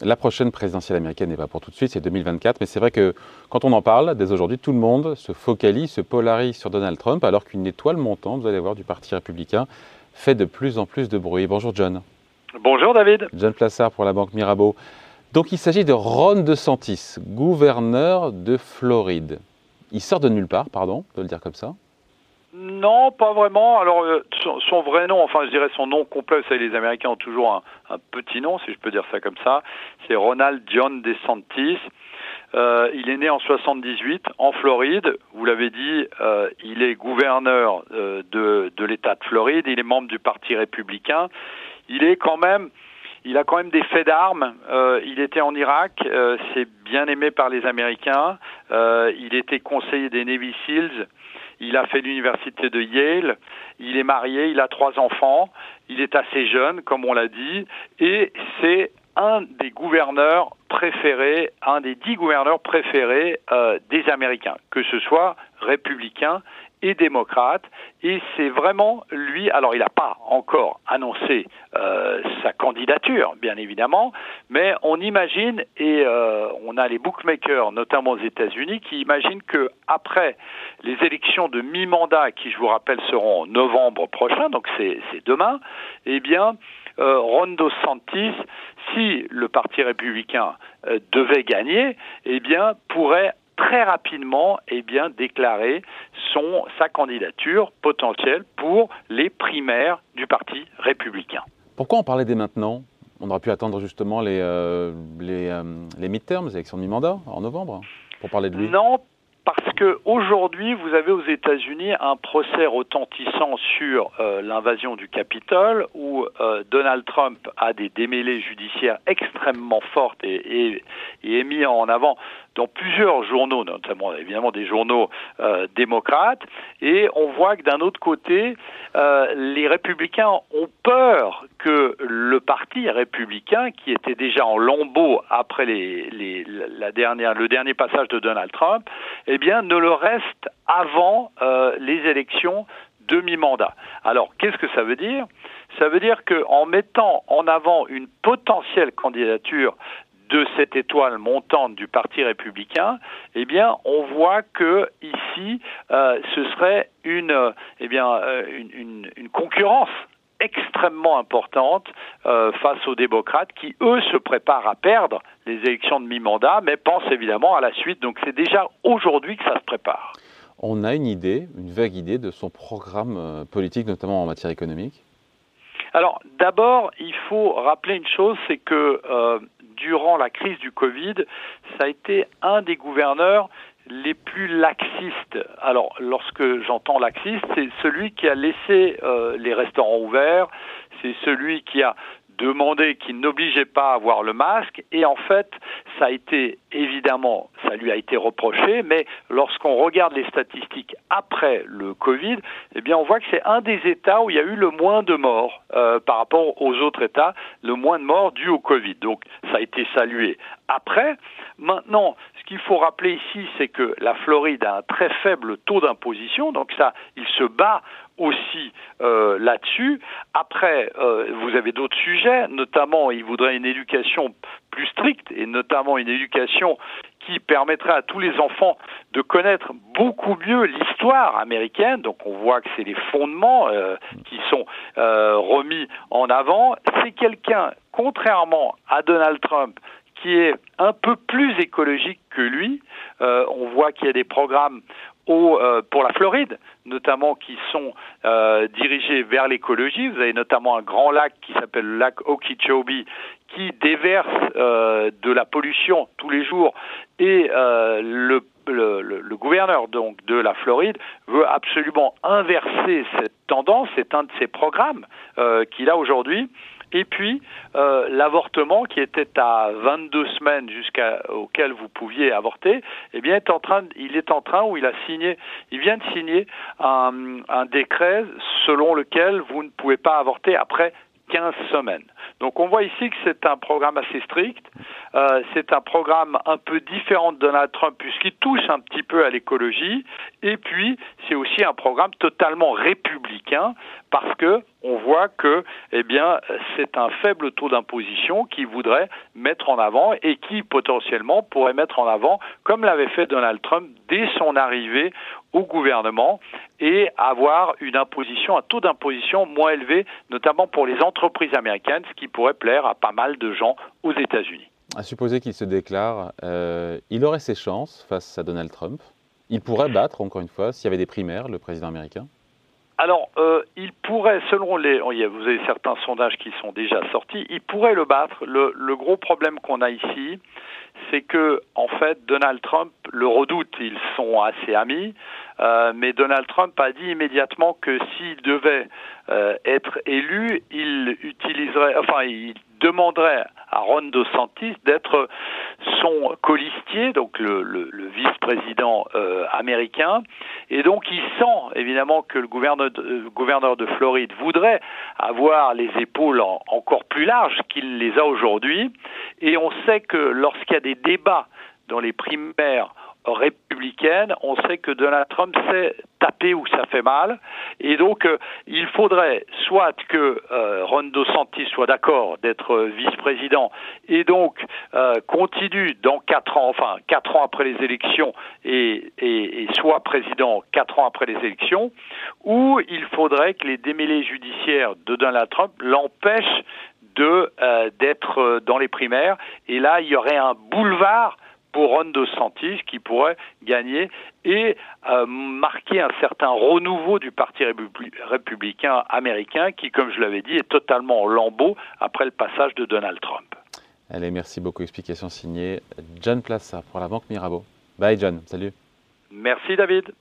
La prochaine présidentielle américaine n'est pas pour tout de suite, c'est 2024, mais c'est vrai que quand on en parle, dès aujourd'hui, tout le monde se focalise, se polarise sur Donald Trump, alors qu'une étoile montante, vous allez voir, du Parti républicain fait de plus en plus de bruit. Bonjour John. Bonjour David. John Plassard pour la Banque Mirabeau. Donc il s'agit de Ron DeSantis, gouverneur de Floride. Il sort de nulle part, pardon, de le dire comme ça. Non, pas vraiment. Alors, euh, son, vrai nom, enfin, je dirais son nom complet, vous les Américains ont toujours un, petit nom, si je peux dire ça comme ça. C'est Ronald John DeSantis. Euh, il est né en 78 en Floride. Vous l'avez dit, euh, il est gouverneur de, de l'État de Floride. Il est membre du Parti républicain. Il est quand même il a quand même des faits d'armes. Euh, il était en Irak, euh, c'est bien aimé par les Américains. Euh, il était conseiller des Navy Seals. Il a fait l'université de Yale. Il est marié, il a trois enfants. Il est assez jeune, comme on l'a dit, et c'est un des gouverneurs préférés, un des dix gouverneurs préférés des Américains, que ce soit républicain et démocrate. Et c'est vraiment lui, alors il n'a pas encore annoncé euh, candidature, bien évidemment, mais on imagine, et euh, on a les bookmakers, notamment aux États-Unis, qui imaginent que après les élections de mi-mandat, qui je vous rappelle seront en novembre prochain, donc c'est demain, eh bien, euh, Rondo Santis, si le Parti républicain euh, devait gagner, eh bien, pourrait très rapidement eh bien, déclarer sa candidature potentielle pour les primaires du Parti républicain. Pourquoi en parler dès maintenant? On aurait pu attendre justement les, euh, les, euh, les midterms, les élections de mi-mandat en novembre, pour parler de lui. Non, parce qu'aujourd'hui, vous avez aux États-Unis un procès retentissant sur euh, l'invasion du Capitole, où euh, Donald Trump a des démêlés judiciaires extrêmement fortes et, est mis en avant dans plusieurs journaux, notamment évidemment des journaux euh, démocrates, et on voit que d'un autre côté, les républicains ont peur que le parti républicain, qui était déjà en lambeaux après la dernière, le dernier passage de Donald Trump, eh bien, ne le reste avant euh, les élections demi-mandat. Alors, qu'est-ce que ça veut dire? Ça veut dire qu'en mettant en avant une potentielle candidature de cette étoile montante du Parti républicain, eh bien, on voit que ici, euh, ce serait une, eh bien, euh, une, une concurrence extrêmement importante euh, face aux démocrates qui, eux, se préparent à perdre les élections de mi-mandat, mais pensent évidemment à la suite. Donc c'est déjà aujourd'hui que ça se prépare. On a une idée, une vague idée de son programme politique, notamment en matière économique? Alors d'abord, il faut rappeler une chose, c'est que euh, durant la crise du Covid, ça a été un des gouverneurs les plus laxistes. Alors, lorsque j'entends laxiste, c'est celui qui a laissé euh, les restaurants ouverts, c'est celui qui a demandé qu'il n'obligeait pas à avoir le masque. Et en fait ça a été évidemment ça lui a été reproché. Mais lorsqu'on regarde les statistiques après le Covid eh bien on voit que c'est un des États où il y a eu le moins de morts euh, par rapport aux autres États le moins de morts dû au Covid. Donc ça a été salué après. Maintenant ce qu'il faut rappeler ici c'est que la Floride a un très faible taux d'imposition. Donc ça il se bat aussi euh, là-dessus. Après, euh, vous avez d'autres sujets, notamment il voudrait une éducation plus stricte et notamment une éducation qui permettrait à tous les enfants de connaître beaucoup mieux l'histoire américaine. Donc on voit que c'est les fondements euh, qui sont remis en avant. C'est quelqu'un, contrairement à Donald Trump, qui est un peu plus écologique que lui. on voit qu'il y a des programmes euh, pour la Floride, notamment qui sont euh, dirigés vers l'écologie. Vous avez notamment un grand lac qui s'appelle le lac Okeechobee qui déverse euh, de la pollution tous les jours et le, le, le, gouverneur donc de la Floride veut absolument inverser cette tendance. C'est un de ses programmes qu'il a aujourd'hui. Et puis euh, l'avortement qui était à 22 semaines jusqu'à auquel vous pouviez avorter, eh bien est en train, il est en train où il a signé, il vient de signer un, un décret selon lequel vous ne pouvez pas avorter après 15 semaines. Donc on voit ici que c'est un programme assez strict, euh, c'est un programme un peu différent de Donald Trump puisqu'il touche un petit peu à l'écologie, et puis c'est aussi un programme totalement républicain parce que on voit que eh bien c'est un faible taux d'imposition qui voudrait mettre en avant et qui potentiellement pourrait mettre en avant, comme l'avait fait Donald Trump dès son arrivée au gouvernement et avoir une imposition, un taux d'imposition moins élevé, notamment pour les entreprises américaines, ce qui pourrait plaire à pas mal de gens aux États-Unis. À supposer qu'il se déclare, euh, il aurait ses chances face à Donald Trump. Il pourrait battre, encore une fois, s'il y avait des primaires, le président américain alors, euh, il pourrait, selon les, oh, vous avez certains sondages qui sont déjà sortis, il pourrait le battre. Le, le gros problème qu'on a ici, c'est que, en fait, Donald Trump le redoute. Ils sont assez amis, euh, mais Donald Trump a dit immédiatement que s'il devait euh, être élu, il utiliserait, enfin, il demanderait à Ron DeSantis d'être son colistier, donc le, vice-président euh, américain. Et donc il sent évidemment que le gouverneur de, euh, Floride voudrait avoir les épaules en, encore plus larges qu'il les a aujourd'hui. Et on sait que lorsqu'il y a des débats dans les primaires républicaine, on sait que Donald Trump sait taper où ça fait mal. Et donc, euh, il faudrait soit que euh, Ron soit d'accord d'être euh, vice-président et donc continue dans quatre ans, enfin quatre ans après les élections et, soit président quatre ans après les élections, ou il faudrait que les démêlés judiciaires de Donald Trump l'empêchent d'être dans les primaires. Et là, il y aurait un boulevard pour Ron DeSantis qui pourrait gagner et euh, marquer un certain renouveau du Parti républicain américain qui, comme je l'avais dit, est totalement en lambeau après le passage de Donald Trump. Allez, merci beaucoup. Explication signée John Plassa pour la Banque Mirabeau. Bye John, salut. Merci David.